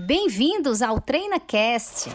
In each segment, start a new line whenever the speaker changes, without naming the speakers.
Bem-vindos ao TreinaCast.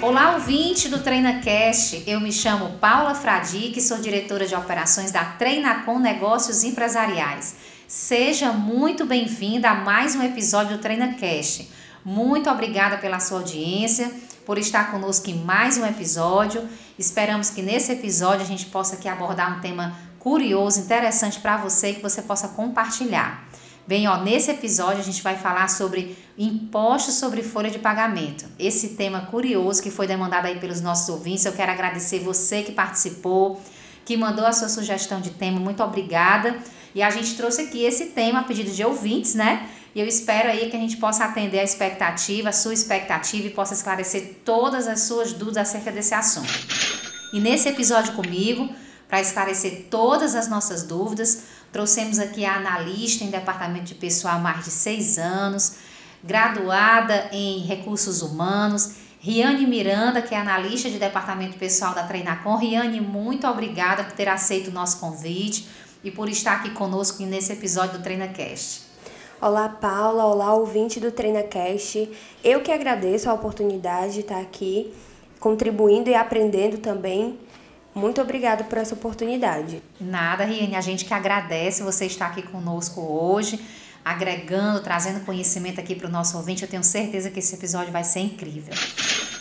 Olá, ouvinte do TreinaCast. Eu me chamo Paula Fradique, sou diretora de operações da Treinacom Negócios Empresariais. Seja muito bem-vinda a mais um episódio do TreinaCast. Muito obrigada pela sua audiência, por estar conosco em mais um episódio. Esperamos que nesse episódio a gente possa aqui abordar um tema curioso, interessante para você que você possa compartilhar. Bem, ó, nesse episódio a gente vai falar sobre impostos sobre folha de pagamento. Esse tema curioso que foi demandado aí pelos nossos ouvintes. Eu quero agradecer você que participou, que mandou a sua sugestão de tema. Muito obrigada. E a gente trouxe aqui esse tema a pedido de ouvintes, né? E eu espero aí que a gente possa atender a expectativa, a sua expectativa e possa esclarecer todas as suas dúvidas acerca desse assunto. E nesse episódio comigo, para esclarecer todas as nossas dúvidas, trouxemos aqui a analista em departamento de pessoal há mais de seis anos, graduada em recursos humanos, Riane Miranda, que é analista de departamento pessoal da Treinacom. Riane, muito obrigada por ter aceito o nosso convite e por estar aqui conosco nesse episódio do TreinaCast.
Olá, Paula. Olá, ouvinte do TreinaCast. Eu que agradeço a oportunidade de estar aqui contribuindo e aprendendo também. Muito obrigada por essa oportunidade.
Nada, Riane. A gente que agradece você estar aqui conosco hoje, agregando, trazendo conhecimento aqui para o nosso ouvinte. Eu tenho certeza que esse episódio vai ser incrível.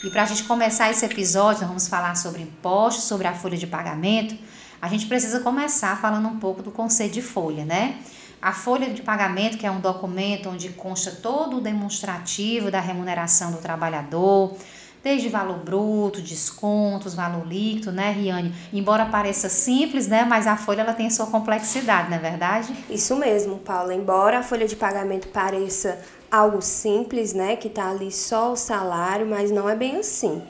E para a gente começar esse episódio, nós vamos falar sobre impostos, sobre a folha de pagamento a gente precisa começar falando um pouco do conceito de folha, né? A folha de pagamento, que é um documento onde consta todo o demonstrativo da remuneração do trabalhador, desde valor bruto, descontos, valor líquido, né, Riane? Embora pareça simples, né, mas a folha ela tem sua complexidade, não é verdade?
Isso mesmo, Paula. Embora a folha de pagamento pareça algo simples, né, que tá ali só o salário, mas não é bem assim.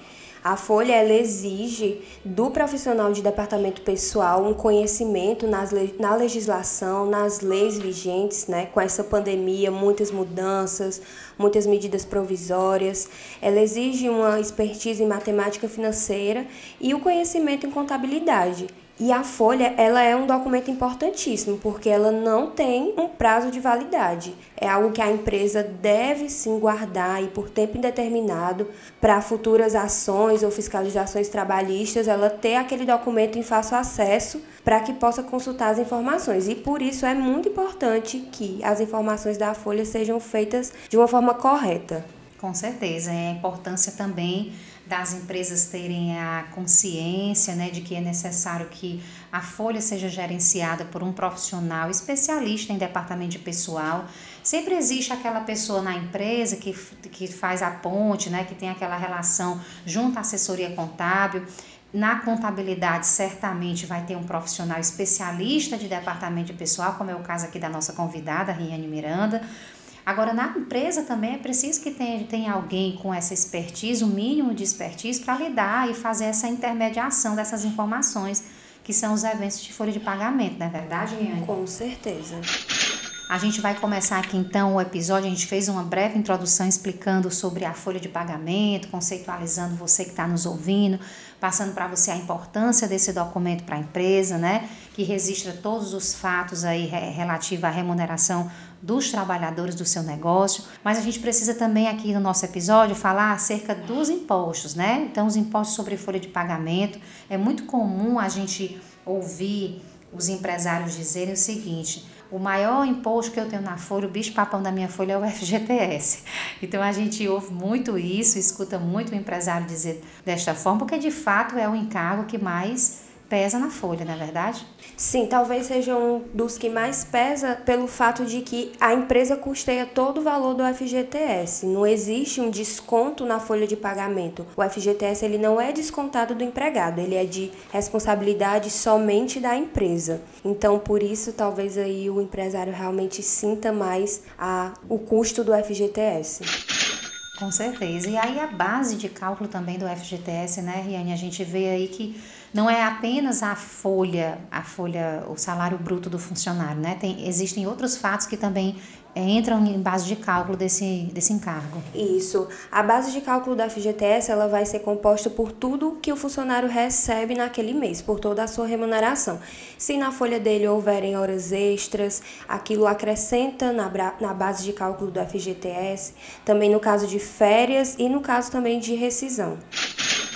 A Folha ela exige do profissional de departamento pessoal um conhecimento nas na legislação, nas leis vigentes, né? Com essa pandemia, muitas mudanças, muitas medidas provisórias. Ela exige uma expertise em matemática financeira e o conhecimento em contabilidade. E a folha, ela é um documento importantíssimo, porque ela não tem um prazo de validade. É algo que a empresa deve sim guardar e por tempo indeterminado para futuras ações ou fiscalizações trabalhistas, ela ter aquele documento em fácil acesso para que possa consultar as informações. E por isso é muito importante que as informações da folha sejam feitas de uma forma correta.
Com certeza, é a importância também das empresas terem a consciência né, de que é necessário que a folha seja gerenciada por um profissional especialista em departamento de pessoal. Sempre existe aquela pessoa na empresa que, que faz a ponte, né, que tem aquela relação junto à assessoria contábil. Na contabilidade, certamente vai ter um profissional especialista de departamento de pessoal, como é o caso aqui da nossa convidada, Riane Miranda Agora, na empresa também é preciso que tenha, tenha alguém com essa expertise, o um mínimo de expertise, para lidar e fazer essa intermediação dessas informações, que são os eventos de folha de pagamento, não é verdade, Riane?
Com certeza.
A gente vai começar aqui então o episódio. A gente fez uma breve introdução explicando sobre a folha de pagamento, conceitualizando você que está nos ouvindo, passando para você a importância desse documento para a empresa, né? Que registra todos os fatos aí relativos à remuneração dos trabalhadores do seu negócio, mas a gente precisa também aqui no nosso episódio falar acerca dos impostos, né? Então, os impostos sobre folha de pagamento. É muito comum a gente ouvir os empresários dizerem o seguinte: o maior imposto que eu tenho na folha, o bicho papão da minha folha é o FGTS. Então a gente ouve muito isso, escuta muito o empresário dizer desta forma, porque de fato é o encargo que mais pesa na folha, não é verdade?
Sim, talvez seja um dos que mais pesa pelo fato de que a empresa custeia todo o valor do FGTS. Não existe um desconto na folha de pagamento. O FGTS ele não é descontado do empregado, ele é de responsabilidade somente da empresa. Então, por isso, talvez aí o empresário realmente sinta mais a, o custo do FGTS.
Com certeza. E aí a base de cálculo também do FGTS, né, Riane? A gente vê aí que não é apenas a folha, a folha, o salário bruto do funcionário, né? Tem, existem outros fatos que também é, entram em base de cálculo desse, desse encargo.
Isso. A base de cálculo da FGTS ela vai ser composta por tudo que o funcionário recebe naquele mês, por toda a sua remuneração. Se na folha dele houverem horas extras, aquilo acrescenta na, na base de cálculo do FGTS, também no caso de férias e no caso também de rescisão.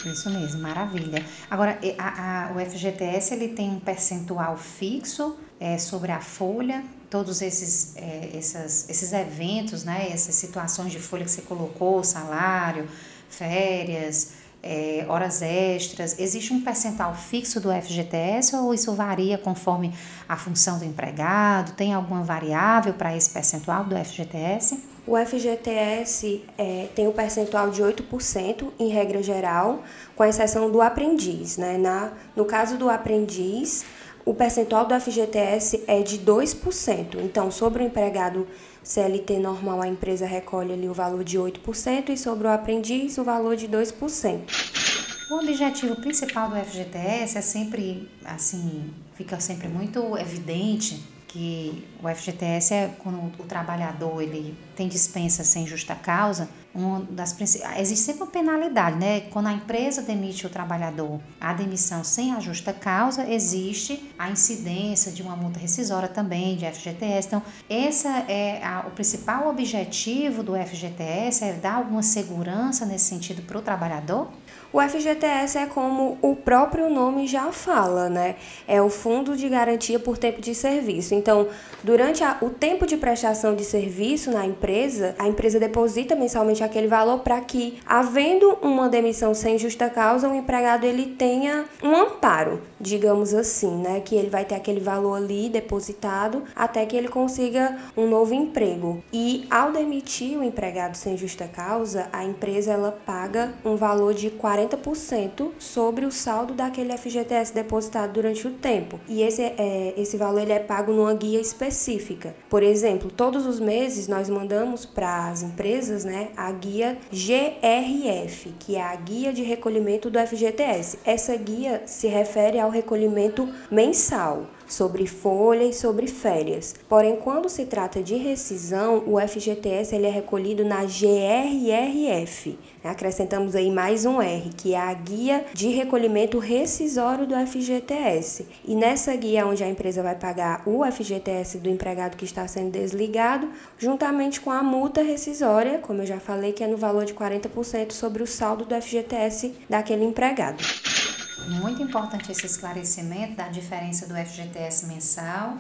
Isso mesmo, maravilha. Agora, a, a, o FGTS ele tem um percentual fixo é, sobre a folha, todos esses, é, essas, esses eventos, né, essas situações de folha que você colocou, salário, férias, é, horas extras, existe um percentual fixo do FGTS ou isso varia conforme a função do empregado? Tem alguma variável para esse percentual do FGTS?
O FGTS é, tem o um percentual de 8% em regra geral, com exceção do aprendiz. Né? Na, no caso do aprendiz, o percentual do FGTS é de 2%. Então, sobre o empregado CLT normal, a empresa recolhe ali o valor de 8% e sobre o aprendiz, o valor de 2%.
O objetivo principal do FGTS é sempre, assim, fica sempre muito evidente que o FGTS é quando o trabalhador ele tem dispensa sem justa causa, uma das existe sempre uma penalidade, né? Quando a empresa demite o trabalhador, a demissão sem a justa causa, existe a incidência de uma multa rescisória também de FGTS. Então, esse é a, o principal objetivo do FGTS é dar alguma segurança nesse sentido para o trabalhador?
O FGTS é como o próprio nome já fala, né? É o Fundo de Garantia por Tempo de Serviço. Então, durante a, o tempo de prestação de serviço na empresa, a empresa deposita mensalmente aquele valor para que, havendo uma demissão sem justa causa, o empregado ele tenha um amparo, digamos assim, né? Que ele vai ter aquele valor ali depositado até que ele consiga um novo emprego. E ao demitir o empregado sem justa causa, a empresa ela paga um valor de 40 40% sobre o saldo daquele FGTS depositado durante o tempo. E esse, é, esse valor ele é pago numa guia específica. Por exemplo, todos os meses nós mandamos para as empresas né, a guia GRF, que é a Guia de Recolhimento do FGTS. Essa guia se refere ao recolhimento mensal sobre folha e sobre férias. Porém, quando se trata de rescisão, o FGTS ele é recolhido na GRRF. Acrescentamos aí mais um R, que é a guia de recolhimento rescisório do FGTS. E nessa guia onde a empresa vai pagar o FGTS do empregado que está sendo desligado, juntamente com a multa rescisória, como eu já falei, que é no valor de 40% sobre o saldo do FGTS daquele empregado.
Muito importante esse esclarecimento da diferença do FGTS mensal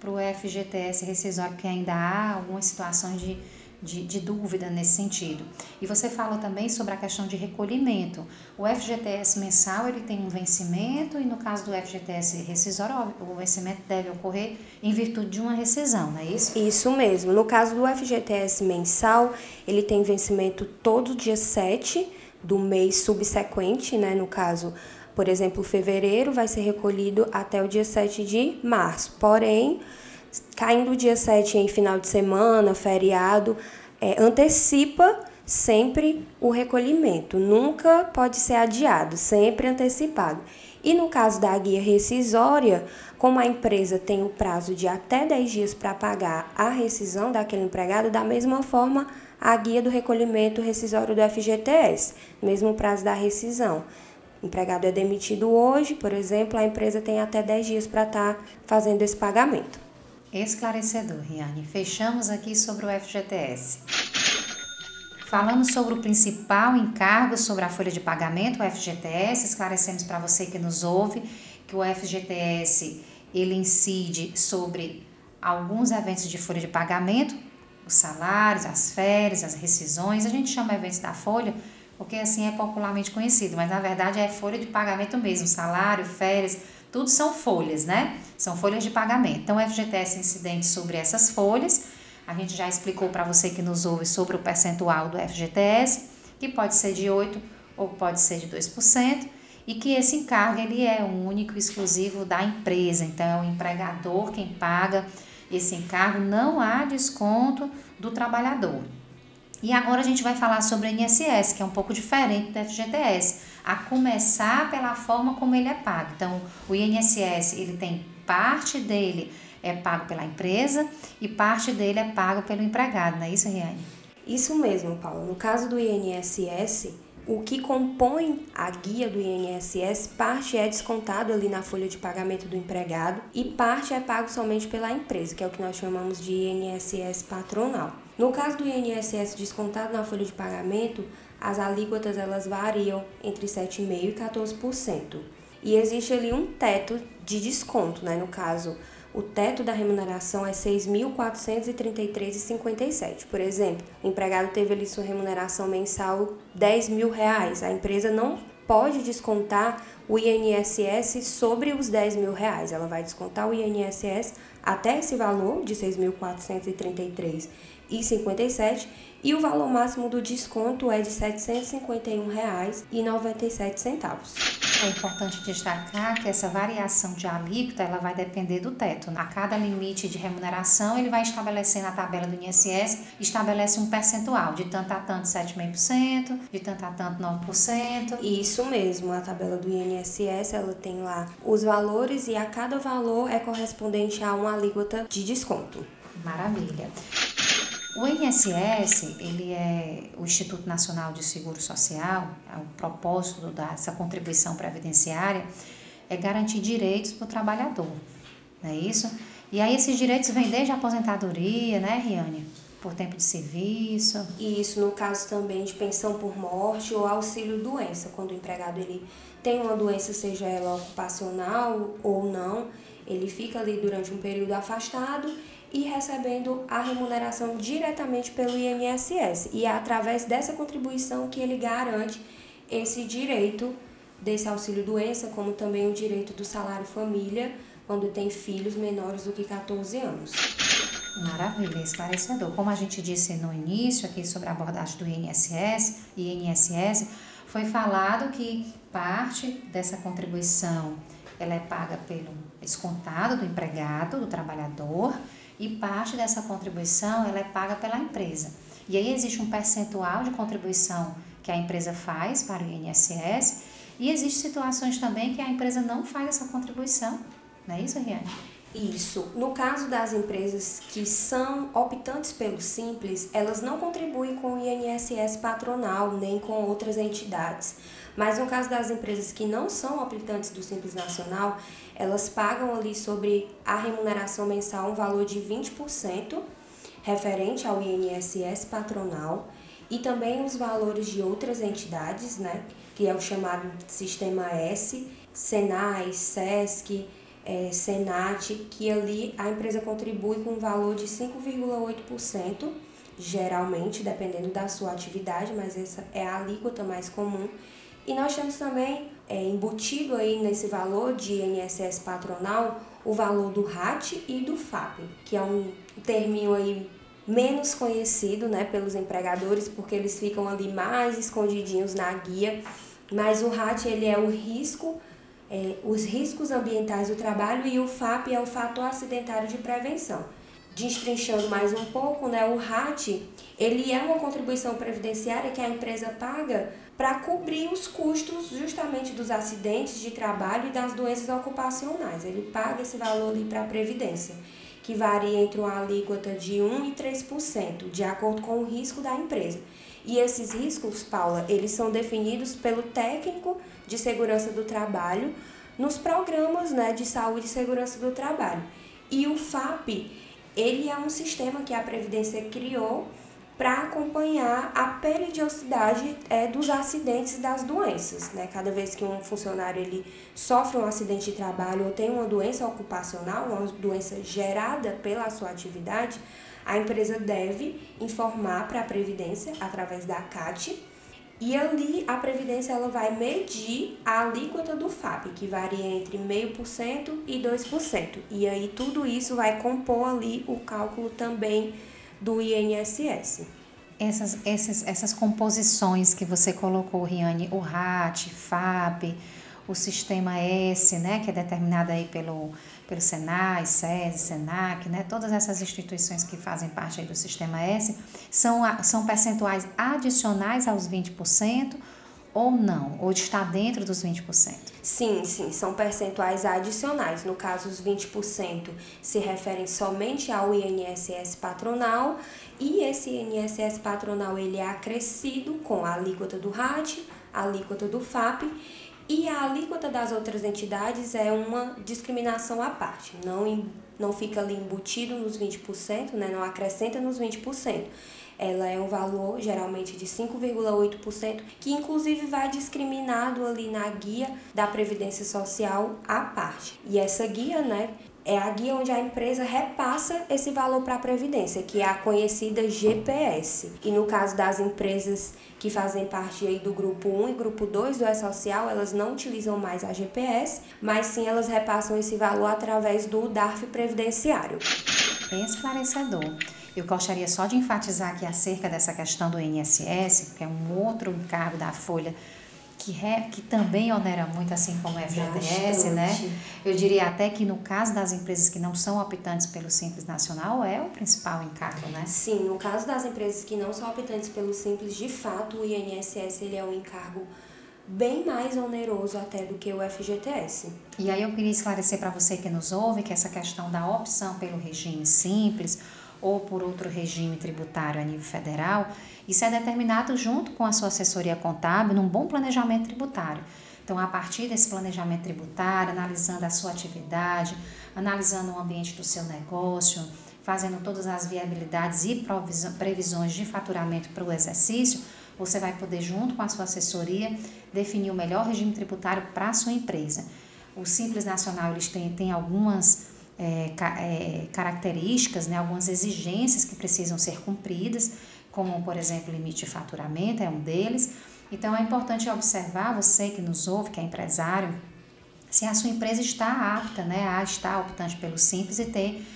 para o FGTS rescisório, porque ainda há algumas situações de, de, de, dúvida nesse sentido. E você fala também sobre a questão de recolhimento. O FGTS mensal ele tem um vencimento e no caso do FGTS rescisório, o vencimento deve ocorrer em virtude de uma rescisão, não é isso?
Isso mesmo. No caso do FGTS mensal, ele tem vencimento todo dia 7 do mês subsequente, né? No caso, por exemplo, fevereiro vai ser recolhido até o dia 7 de março. Porém, caindo o dia 7 em final de semana, feriado, é, antecipa sempre o recolhimento. Nunca pode ser adiado, sempre antecipado. E no caso da guia rescisória, como a empresa tem o prazo de até 10 dias para pagar a rescisão daquele empregado, da mesma forma, a guia do recolhimento rescisório do FGTS, mesmo prazo da rescisão. O empregado é demitido hoje, por exemplo, a empresa tem até 10 dias para estar tá fazendo esse pagamento.
Esclarecedor, Riane. Fechamos aqui sobre o FGTS. Falamos sobre o principal encargo sobre a folha de pagamento, o FGTS. Esclarecemos para você que nos ouve que o FGTS ele incide sobre alguns eventos de folha de pagamento, os salários, as férias, as rescisões. A gente chama eventos da folha porque assim é popularmente conhecido, mas na verdade é folha de pagamento mesmo, salário, férias, tudo são folhas, né? São folhas de pagamento. Então, o FGTS incidente sobre essas folhas. A gente já explicou para você que nos ouve sobre o percentual do FGTS, que pode ser de 8 ou pode ser de 2%, e que esse encargo ele é único e exclusivo da empresa. Então, é o empregador quem paga esse encargo, não há desconto do trabalhador. E agora a gente vai falar sobre o INSS, que é um pouco diferente do FGTS, a começar pela forma como ele é pago. Então, o INSS, ele tem parte dele é pago pela empresa e parte dele é pago pelo empregado, não é isso, Riane?
Isso mesmo, Paulo. No caso do INSS, o que compõe a guia do INSS, parte é descontado ali na folha de pagamento do empregado e parte é pago somente pela empresa, que é o que nós chamamos de INSS patronal. No caso do INSS descontado na folha de pagamento, as alíquotas elas variam entre 7,5% e 14%. E existe ali um teto de desconto, né? No caso, o teto da remuneração é R$ 6.433,57. Por exemplo, o empregado teve ali sua remuneração mensal 10 mil reais. A empresa não pode descontar o INSS sobre os 10 mil reais. Ela vai descontar o INSS até esse valor de 6.433,57 e o valor máximo do desconto é de R$ 751,97.
É importante destacar que essa variação de alíquota ela vai depender do teto. A cada limite de remuneração, ele vai estabelecer na tabela do INSS, estabelece um percentual de tanto a tanto 7,5%, de tanto a tanto 9%.
Isso mesmo, a tabela do INSS, ela tem lá os valores e a cada valor é correspondente a uma alíquota de desconto.
Maravilha. O INSS, ele é o Instituto Nacional de Seguro Social, é o propósito dessa contribuição previdenciária é garantir direitos para o trabalhador, não é isso? E aí esses direitos vêm desde a aposentadoria, né, Riane? Por tempo de serviço.
E isso no caso também de pensão por morte ou auxílio doença, quando o empregado ele tem uma doença, seja ela ocupacional ou não, ele fica ali durante um período afastado e recebendo a remuneração diretamente pelo INSS. E é através dessa contribuição que ele garante esse direito desse auxílio doença, como também o direito do salário família quando tem filhos menores do que 14 anos.
Maravilha, esclarecedor. Como a gente disse no início aqui sobre a abordagem do INSS INSS, foi falado que parte dessa contribuição ela é paga pelo descontado do empregado, do trabalhador, e parte dessa contribuição ela é paga pela empresa. E aí existe um percentual de contribuição que a empresa faz para o INSS e existem situações também que a empresa não faz essa contribuição. Não é isso, Riane?
Isso. No caso das empresas que são optantes pelo Simples, elas não contribuem com o INSS patronal nem com outras entidades. Mas no caso das empresas que não são optantes do Simples Nacional, elas pagam ali sobre a remuneração mensal um valor de 20% referente ao INSS patronal e também os valores de outras entidades, né, que é o chamado Sistema S, Senai, SESC, é, Senat, que ali a empresa contribui com um valor de 5,8%, geralmente, dependendo da sua atividade, mas essa é a alíquota mais comum. E nós temos também é, embutido aí nesse valor de INSS patronal o valor do RAT e do FAP, que é um terminho aí menos conhecido né, pelos empregadores, porque eles ficam ali mais escondidinhos na guia, mas o RAT ele é o risco, é, os riscos ambientais do trabalho e o FAP é o fator acidentário de prevenção. Destrinchando mais um pouco, né, o RAT ele é uma contribuição previdenciária que a empresa paga para cobrir os custos justamente dos acidentes de trabalho e das doenças ocupacionais. Ele paga esse valor ali para a Previdência, que varia entre uma alíquota de 1% e 3%, de acordo com o risco da empresa. E esses riscos, Paula, eles são definidos pelo técnico de segurança do trabalho nos programas né, de saúde e segurança do trabalho. E o FAP, ele é um sistema que a Previdência criou para acompanhar a periodicidade é, dos acidentes e das doenças. Né? Cada vez que um funcionário ele sofre um acidente de trabalho ou tem uma doença ocupacional, uma doença gerada pela sua atividade, a empresa deve informar para a Previdência através da CAT e ali a Previdência ela vai medir a alíquota do FAP, que varia entre 0,5% e 2%. E aí tudo isso vai compor ali o cálculo também do INSS.
Essas, essas, essas composições que você colocou, Riane, o RAT, FAP, o sistema S, né, que é determinado aí pelo, pelo Senai, SESI, SENAC, né, todas essas instituições que fazem parte aí do sistema S, são, são percentuais adicionais aos 20%, ou não? Ou está dentro dos 20%?
Sim, sim, são percentuais adicionais. No caso, os 20% se referem somente ao INSS patronal e esse INSS patronal ele é acrescido com a alíquota do RAD, a alíquota do FAP e a alíquota das outras entidades é uma discriminação à parte, não, não fica ali embutido nos 20%, né, não acrescenta nos 20% ela é um valor geralmente de 5,8%, que inclusive vai discriminado ali na guia da Previdência Social à parte. E essa guia, né, é a guia onde a empresa repassa esse valor para a Previdência, que é a conhecida GPS. E no caso das empresas que fazem parte aí do grupo 1 e grupo 2 do E-Social, elas não utilizam mais a GPS, mas sim elas repassam esse valor através do DARF previdenciário.
Bem esclarecedor. Eu gostaria só de enfatizar aqui acerca dessa questão do INSS, que é um outro encargo da Folha que, re, que também onera muito, assim como o FGTS, né? Eu diria até que no caso das empresas que não são optantes pelo Simples Nacional, é o principal encargo, né?
Sim, no caso das empresas que não são optantes pelo Simples, de fato, o INSS ele é um encargo bem mais oneroso até do que o FGTS.
E aí eu queria esclarecer para você que nos ouve que essa questão da opção pelo regime simples ou por outro regime tributário a nível federal, isso é determinado junto com a sua assessoria contábil num bom planejamento tributário. Então, a partir desse planejamento tributário, analisando a sua atividade, analisando o ambiente do seu negócio, fazendo todas as viabilidades e previsões de faturamento para o exercício, você vai poder, junto com a sua assessoria, definir o melhor regime tributário para a sua empresa. O Simples Nacional eles têm, têm algumas é, é, características, né, algumas exigências que precisam ser cumpridas, como, por exemplo, limite de faturamento é um deles. Então, é importante observar, você que nos ouve, que é empresário, se a sua empresa está apta né, a estar optante pelo Simples e ter,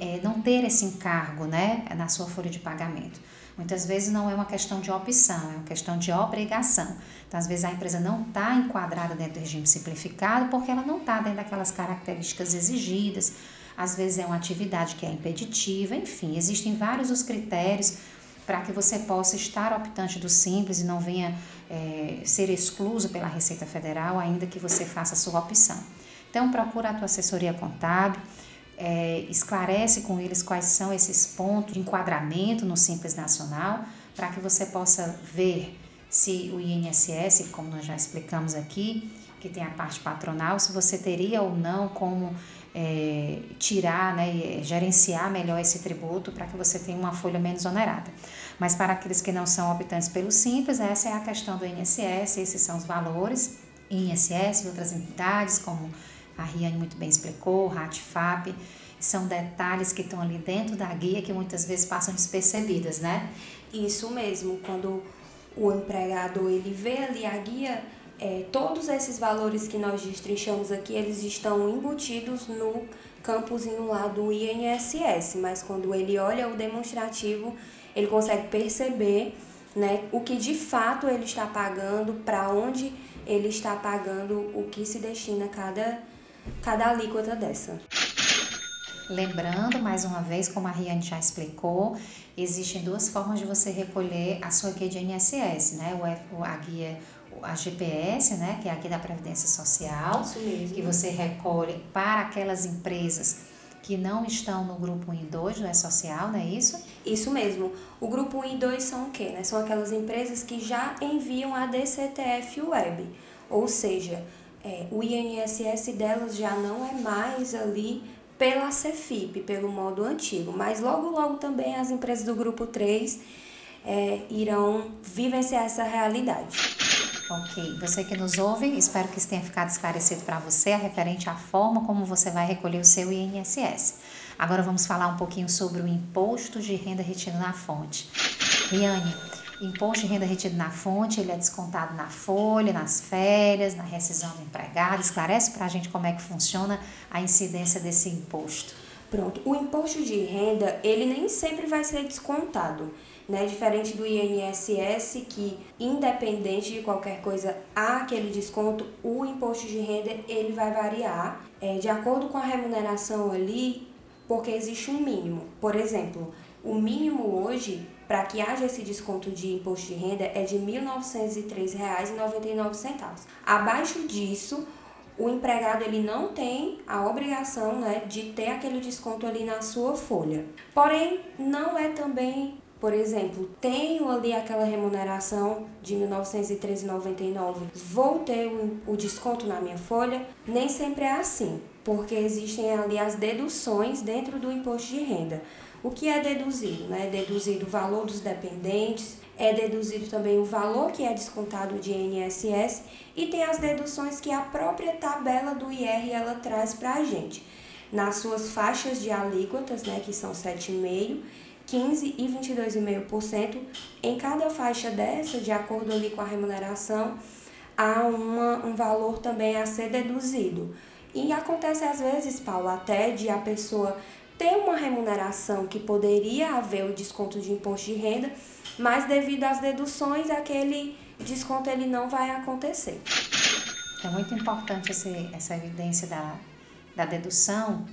é, não ter esse encargo né, na sua folha de pagamento. Muitas vezes não é uma questão de opção, é uma questão de obrigação. Então, às vezes a empresa não está enquadrada dentro do regime simplificado porque ela não está dentro daquelas características exigidas. Às vezes é uma atividade que é impeditiva, enfim, existem vários os critérios para que você possa estar optante do simples e não venha é, ser excluso pela Receita Federal, ainda que você faça a sua opção. Então, procura a tua assessoria contábil, é, esclarece com eles quais são esses pontos de enquadramento no Simples Nacional, para que você possa ver se o INSS, como nós já explicamos aqui, que tem a parte patronal, se você teria ou não como é, tirar, né, gerenciar melhor esse tributo para que você tenha uma folha menos onerada. Mas para aqueles que não são optantes pelo Simples, essa é a questão do INSS, esses são os valores, INSS e outras entidades, como a Riane muito bem explicou, RATFAP, são detalhes que estão ali dentro da guia que muitas vezes passam despercebidas, né?
Isso mesmo, quando o empregador ele vê ali a guia, é, todos esses valores que nós destrinchamos aqui, eles estão embutidos no campozinho lá do INSS, mas quando ele olha o demonstrativo, ele consegue perceber né, o que de fato ele está pagando, para onde ele está pagando, o que se destina a cada cada alíquota dessa.
Lembrando, mais uma vez, como a Riane já explicou, existem duas formas de você recolher a sua guia de INSS, né? O, a guia, a GPS, né? Que é a guia da Previdência Social, que você recolhe para aquelas empresas que não estão no grupo 1 e 2 do E-Social, não é isso?
Isso mesmo. O grupo 1 e 2 são o quê? Né? São aquelas empresas que já enviam a DCTF Web, ou seja, é, o INSS delas já não é mais ali pela Cefip, pelo modo antigo, mas logo logo também as empresas do grupo 3 é, irão vivenciar essa realidade.
Ok, você que nos ouve, espero que isso tenha ficado esclarecido para você, referente à forma como você vai recolher o seu INSS. Agora vamos falar um pouquinho sobre o imposto de renda retido na fonte. Riane, Imposto de renda retido na fonte, ele é descontado na folha, nas férias, na rescisão do empregado. Esclarece para a gente como é que funciona a incidência desse imposto.
Pronto, o imposto de renda, ele nem sempre vai ser descontado, né? Diferente do INSS, que independente de qualquer coisa, há aquele desconto, o imposto de renda, ele vai variar é, de acordo com a remuneração ali, porque existe um mínimo. Por exemplo, o mínimo hoje para que haja esse desconto de imposto de renda é de R$ 1.903,99. Abaixo disso, o empregado ele não tem a obrigação né, de ter aquele desconto ali na sua folha. Porém, não é também, por exemplo, tenho ali aquela remuneração de R$ 1913,99, vou ter o, o desconto na minha folha? Nem sempre é assim, porque existem ali as deduções dentro do imposto de renda. O que é deduzido? Né? É deduzido o valor dos dependentes, é deduzido também o valor que é descontado de INSS e tem as deduções que a própria tabela do IR ela traz para a gente. Nas suas faixas de alíquotas, né, que são 7,5%, 15% e 22,5%, em cada faixa dessa, de acordo ali com a remuneração, há uma, um valor também a ser deduzido. E acontece às vezes, Paulo, até de a pessoa ter uma remuneração que poderia haver o desconto de imposto de renda, mas devido às deduções, aquele desconto ele não vai acontecer.
É muito importante esse, essa evidência da, da dedução,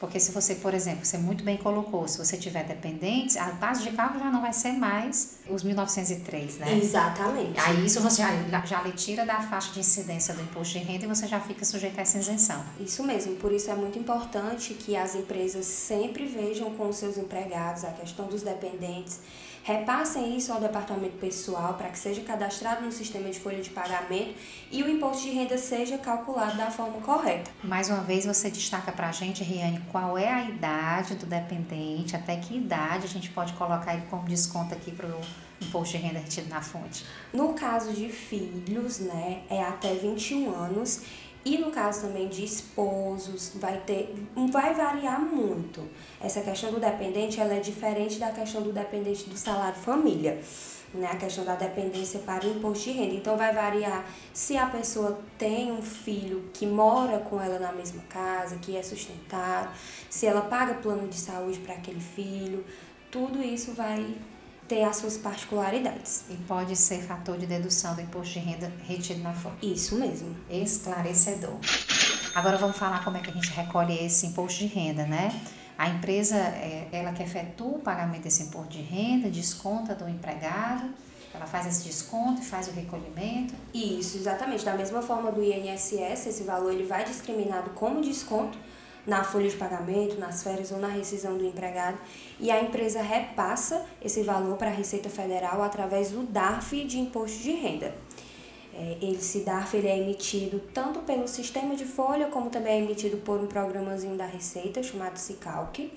porque se você, por exemplo, você muito bem colocou, se você tiver dependentes, a base de cálculo já não vai ser mais os 1903, né?
Exatamente.
Aí isso você já, já lhe tira da faixa de incidência do imposto de renda e você já fica sujeito a essa isenção.
Isso mesmo, por isso é muito importante que as empresas sempre vejam com os seus empregados a questão dos dependentes Repassem isso ao departamento pessoal para que seja cadastrado no sistema de folha de pagamento e o imposto de renda seja calculado da forma correta.
Mais uma vez, você destaca para a gente, Riane, qual é a idade do dependente, até que idade a gente pode colocar ele como desconto aqui para o imposto de renda retido na fonte?
No caso de filhos, né, é até 21 anos e no caso também de esposos, vai ter, vai variar muito. Essa questão do dependente, ela é diferente da questão do dependente do salário família, né? A questão da dependência para o imposto de renda. Então vai variar se a pessoa tem um filho que mora com ela na mesma casa, que é sustentado, se ela paga plano de saúde para aquele filho, tudo isso vai ter as suas particularidades.
E pode ser fator de dedução do imposto de renda retido na fonte.
Isso mesmo.
Esclarecedor. Agora vamos falar como é que a gente recolhe esse imposto de renda, né? A empresa, é, ela que efetua o pagamento desse imposto de renda, desconta do empregado, ela faz esse desconto e faz o recolhimento.
Isso, exatamente. Da mesma forma do INSS, esse valor ele vai discriminado como desconto na folha de pagamento, nas férias ou na rescisão do empregado, e a empresa repassa esse valor para a Receita Federal através do DARF de imposto de renda. É, esse DARF ele é emitido tanto pelo sistema de folha, como também é emitido por um programazinho da Receita chamado Cicalc,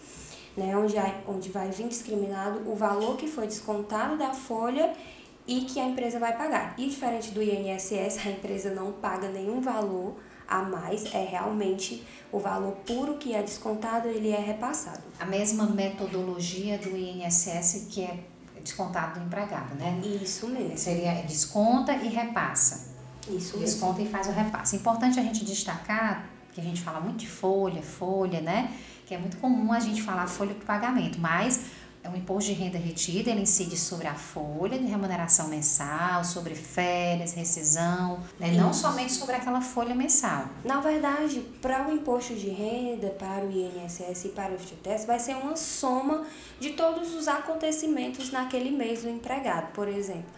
né, onde, onde vai vir discriminado o valor que foi descontado da folha e que a empresa vai pagar. E diferente do INSS, a empresa não paga nenhum valor a mais é realmente o valor puro que é descontado, ele é repassado.
A mesma metodologia do INSS que é descontado do empregado, né?
Isso mesmo.
Seria desconta e repassa.
Isso mesmo.
Desconta e faz o repasse. Importante a gente destacar que a gente fala muito de folha, folha, né? Que é muito comum a gente falar folha de pagamento, mas é um imposto de renda retida, ele incide sobre a folha de remuneração mensal, sobre férias, rescisão, né? não somente sobre aquela folha mensal.
Na verdade, para o imposto de renda, para o INSS e para o FGTS, vai ser uma soma de todos os acontecimentos naquele mês do empregado, por exemplo.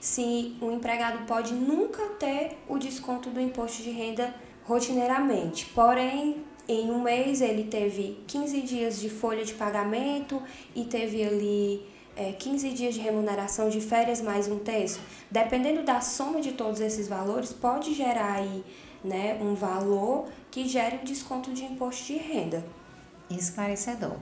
Se o empregado pode nunca ter o desconto do imposto de renda rotineiramente, porém em um mês ele teve 15 dias de folha de pagamento e teve ali é, 15 dias de remuneração de férias mais um terço. Dependendo da soma de todos esses valores, pode gerar aí né, um valor que gere o desconto de imposto de renda.
Esclarecedor.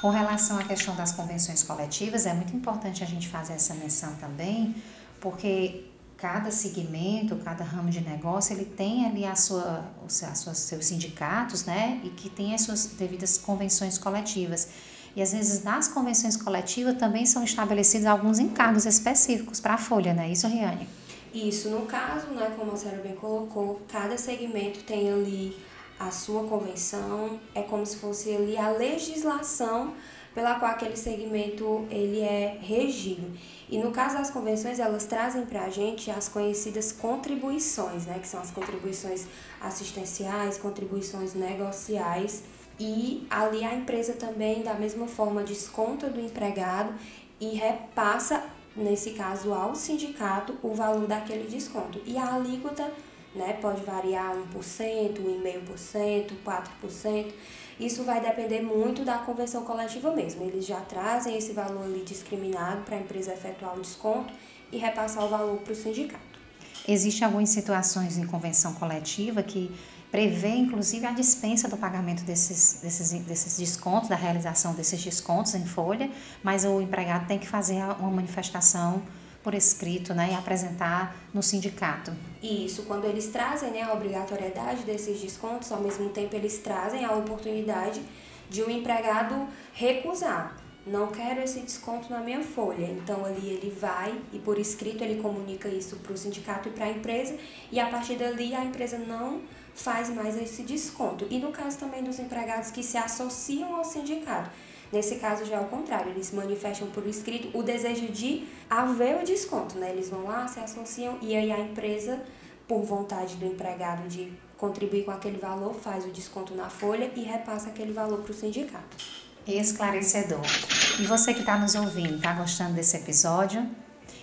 Com relação à questão das convenções coletivas, é muito importante a gente fazer essa menção também, porque cada segmento, cada ramo de negócio, ele tem ali a sua, os seus sindicatos, né? E que tem as suas devidas convenções coletivas. E às vezes nas convenções coletivas também são estabelecidos alguns encargos específicos para a folha, né? Isso, Riane?
Isso, no caso, né, como a senhora bem colocou, cada segmento tem ali a sua convenção, é como se fosse ali a legislação pela qual aquele segmento ele é regido. E no caso das convenções, elas trazem para a gente as conhecidas contribuições, né, que são as contribuições assistenciais, contribuições negociais. E ali a empresa também, da mesma forma, desconta do empregado e repassa, nesse caso, ao sindicato o valor daquele desconto. E a alíquota né, pode variar 1%, 1,5%, 4%. Isso vai depender muito da convenção coletiva mesmo. Eles já trazem esse valor ali discriminado para a empresa efetuar o desconto e repassar o valor para o sindicato.
Existem algumas situações em convenção coletiva que prevê, inclusive, a dispensa do pagamento desses, desses, desses descontos, da realização desses descontos em folha, mas o empregado tem que fazer uma manifestação por escrito né, e apresentar no sindicato.
Isso, quando eles trazem né, a obrigatoriedade desses descontos, ao mesmo tempo eles trazem a oportunidade de um empregado recusar. Não quero esse desconto na minha folha. Então ali ele vai e por escrito ele comunica isso para o sindicato e para a empresa e a partir dali a empresa não faz mais esse desconto. E no caso também dos empregados que se associam ao sindicato. Nesse caso já é o contrário, eles manifestam por escrito o desejo de haver o desconto, né? Eles vão lá, se associam e aí a empresa, por vontade do empregado de contribuir com aquele valor, faz o desconto na folha e repassa aquele valor para o sindicato.
Esclarecedor. E você que está nos ouvindo, está gostando desse episódio?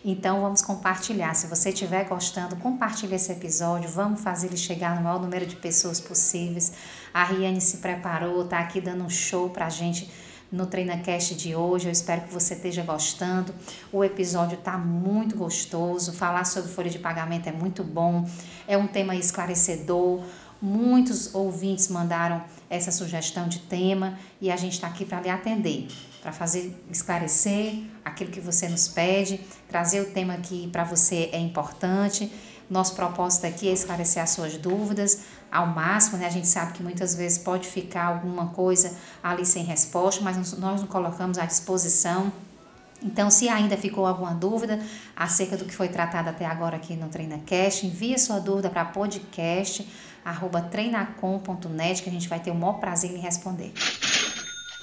Então vamos compartilhar. Se você estiver gostando, compartilhe esse episódio. Vamos fazer ele chegar no maior número de pessoas possíveis. A Riane se preparou, está aqui dando um show para a gente no TreinaCast de hoje. Eu espero que você esteja gostando. O episódio está muito gostoso. Falar sobre folha de pagamento é muito bom. É um tema esclarecedor. Muitos ouvintes mandaram essa sugestão de tema e a gente está aqui para lhe atender para fazer esclarecer aquilo que você nos pede, trazer o tema que para você é importante. Nosso propósito aqui é esclarecer as suas dúvidas ao máximo, né? A gente sabe que muitas vezes pode ficar alguma coisa ali sem resposta, mas nós nos colocamos à disposição. Então, se ainda ficou alguma dúvida acerca do que foi tratado até agora aqui no TreinaCast, envie sua dúvida para podcast treinacom.net que a gente vai ter o maior prazer em responder.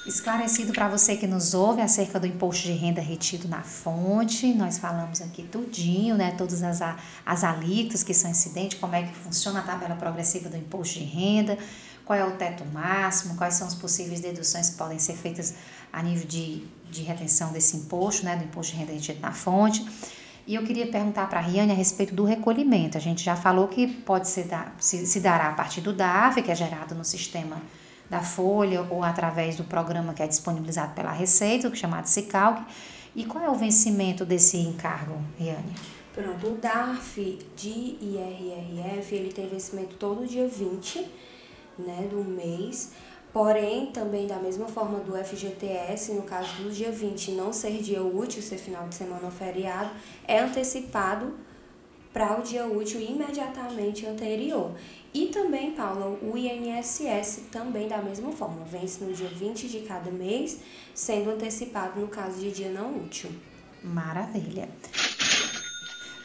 Esclarecido para você que nos ouve acerca do imposto de renda retido na fonte, nós falamos aqui tudinho, né? Todas as, as alíquotas que são incidentes, como é que funciona a tabela progressiva do imposto de renda, qual é o teto máximo, quais são as possíveis deduções que podem ser feitas a nível de, de retenção desse imposto, né? Do imposto de renda retido na fonte. E eu queria perguntar para a Riane a respeito do recolhimento. A gente já falou que pode ser se, se dará a partir do DAF, que é gerado no sistema da Folha ou através do programa que é disponibilizado pela Receita, é chamado Cicalc. E qual é o vencimento desse encargo, Riane?
Pronto, o DARF de IRRF, ele tem vencimento todo dia 20 né, do mês, porém, também da mesma forma do FGTS, no caso do dia 20 não ser dia útil, ser final de semana ou feriado, é antecipado para o dia útil imediatamente anterior. E também, Paula, o INSS também da mesma forma, vence no dia 20 de cada mês, sendo antecipado no caso de dia não útil.
Maravilha.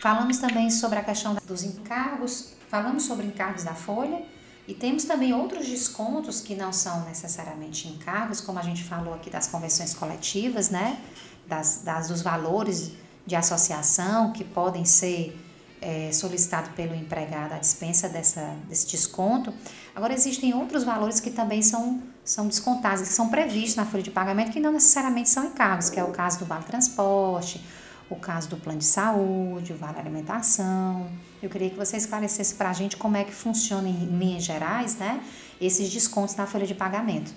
Falamos também sobre a questão dos encargos, falamos sobre encargos da folha e temos também outros descontos que não são necessariamente encargos, como a gente falou aqui das convenções coletivas, né? Das, das, dos valores de associação que podem ser é, solicitado pelo empregado a dispensa dessa, desse desconto. Agora, existem outros valores que também são, são descontados, que são previstos na folha de pagamento, que não necessariamente são encargos, que é o caso do vale transporte, o caso do plano de saúde, o vale alimentação. Eu queria que você esclarecesse para a gente como é que funciona em linhas gerais, né, esses descontos na folha de pagamento.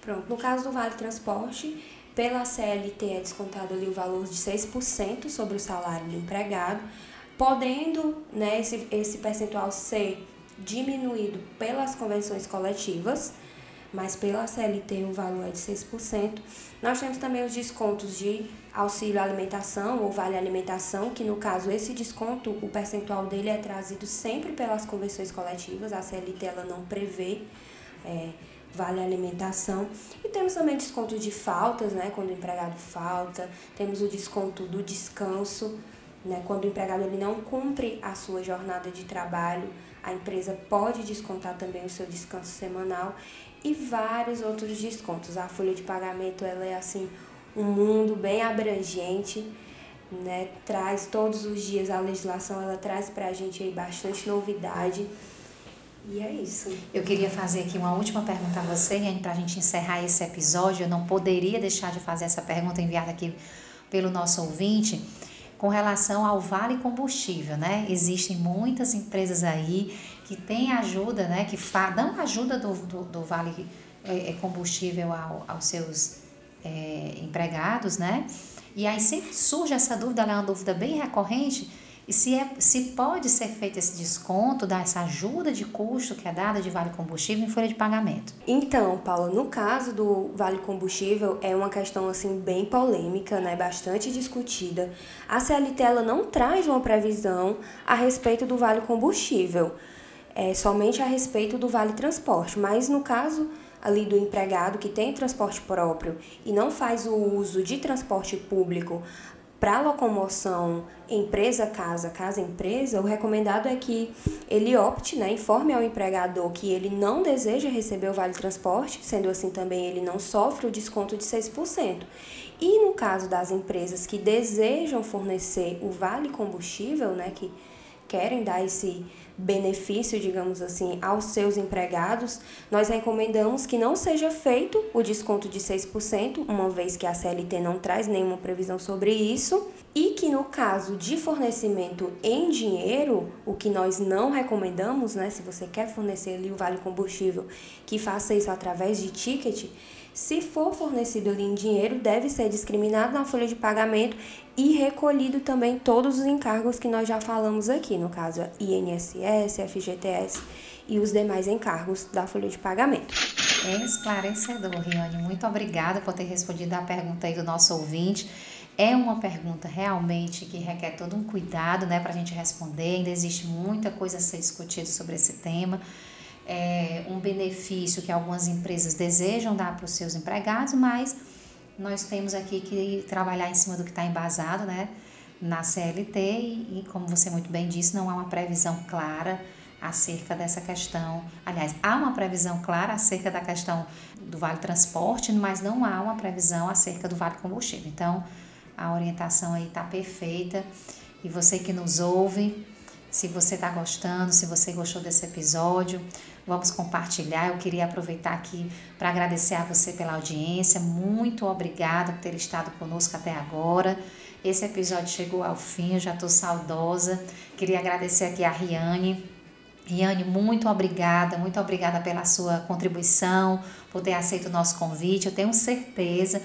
Pronto, no caso do vale transporte, pela CLT é descontado ali o valor de 6% sobre o salário do empregado, podendo né, esse, esse percentual ser diminuído pelas convenções coletivas, mas pela CLT o valor é de 6%. Nós temos também os descontos de auxílio alimentação ou vale alimentação, que no caso esse desconto, o percentual dele é trazido sempre pelas convenções coletivas, a CLT ela não prevê é, vale alimentação. E temos também desconto de faltas, né, quando o empregado falta, temos o desconto do descanso, né? Quando o empregado ele não cumpre a sua jornada de trabalho, a empresa pode descontar também o seu descanso semanal e vários outros descontos. A folha de pagamento ela é assim um mundo bem abrangente, né? Traz todos os dias a legislação, ela traz para a gente aí bastante novidade. E é isso.
Eu queria fazer aqui uma última pergunta a você, para a gente encerrar esse episódio. Eu não poderia deixar de fazer essa pergunta enviada aqui pelo nosso ouvinte com relação ao vale combustível, né? Existem muitas empresas aí que têm ajuda, né? Que dão ajuda do, do, do vale é, é, combustível ao, aos seus é, empregados, né? E aí sempre surge essa dúvida, ela é uma dúvida bem recorrente, e se, é, se pode ser feito esse desconto, dar essa ajuda de custo que é dada de vale combustível em folha de pagamento?
Então, Paula, no caso do vale combustível, é uma questão assim bem polêmica, né, bastante discutida. A CLT ela não traz uma previsão a respeito do vale combustível, é somente a respeito do vale transporte, mas no caso ali do empregado que tem transporte próprio e não faz o uso de transporte público para locomoção empresa casa casa empresa, o recomendado é que ele opte, né, informe ao empregador que ele não deseja receber o vale transporte, sendo assim também ele não sofre o desconto de 6%. E no caso das empresas que desejam fornecer o vale combustível, né, que querem dar esse benefício, digamos assim, aos seus empregados, nós recomendamos que não seja feito o desconto de 6%, uma vez que a CLT não traz nenhuma previsão sobre isso, e que no caso de fornecimento em dinheiro, o que nós não recomendamos, né, se você quer fornecer ali o vale combustível, que faça isso através de ticket, se for fornecido em dinheiro, deve ser discriminado na folha de pagamento e recolhido também todos os encargos que nós já falamos aqui, no caso INSS, FGTS e os demais encargos da folha de pagamento.
Esclarecedor, Riane. Muito obrigada por ter respondido a pergunta aí do nosso ouvinte. É uma pergunta realmente que requer todo um cuidado né, para a gente responder. Ainda existe muita coisa a ser discutida sobre esse tema é, um benefício que algumas empresas desejam dar para os seus empregados, mas nós temos aqui que trabalhar em cima do que está embasado né, na CLT e, e, como você muito bem disse, não há uma previsão clara acerca dessa questão. Aliás, há uma previsão clara acerca da questão do vale transporte, mas não há uma previsão acerca do vale combustível. Então, a orientação aí está perfeita. E você que nos ouve, se você está gostando, se você gostou desse episódio, vamos compartilhar. Eu queria aproveitar aqui para agradecer a você pela audiência. Muito obrigada por ter estado conosco até agora. Esse episódio chegou ao fim, eu já estou saudosa. Queria agradecer aqui a Riane. Riane, muito obrigada, muito obrigada pela sua contribuição, por ter aceito o nosso convite. Eu tenho certeza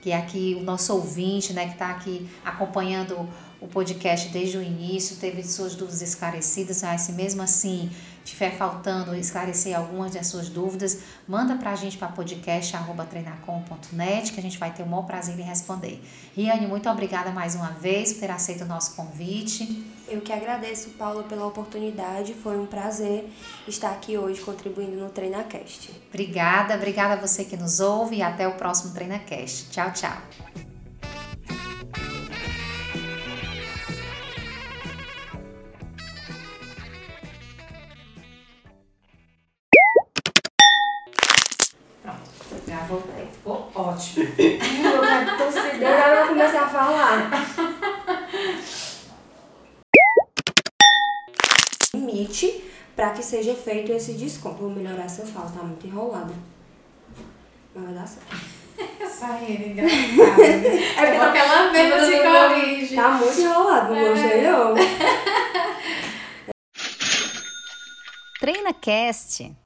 que aqui o nosso ouvinte, né, que está aqui acompanhando o podcast desde o início, teve suas dúvidas esclarecidas, se mesmo assim tiver faltando esclarecer algumas das suas dúvidas, manda para a gente para podcast.treinacom.net que a gente vai ter o maior prazer em responder. Riane, muito obrigada mais uma vez por ter aceito o nosso convite.
Eu que agradeço, Paula, pela oportunidade. Foi um prazer estar aqui hoje contribuindo no TreinaCast.
Obrigada, obrigada a você que nos ouve e até o próximo TreinaCast. Tchau, tchau.
Para que seja feito esse desconto. Vou melhorar essa fala, tá muito enrolada. Mas vai dar certo.
Essa é engraçada. É porque ela mesma se corrige.
Tá muito enrolado, não gostei não.
Treina Cast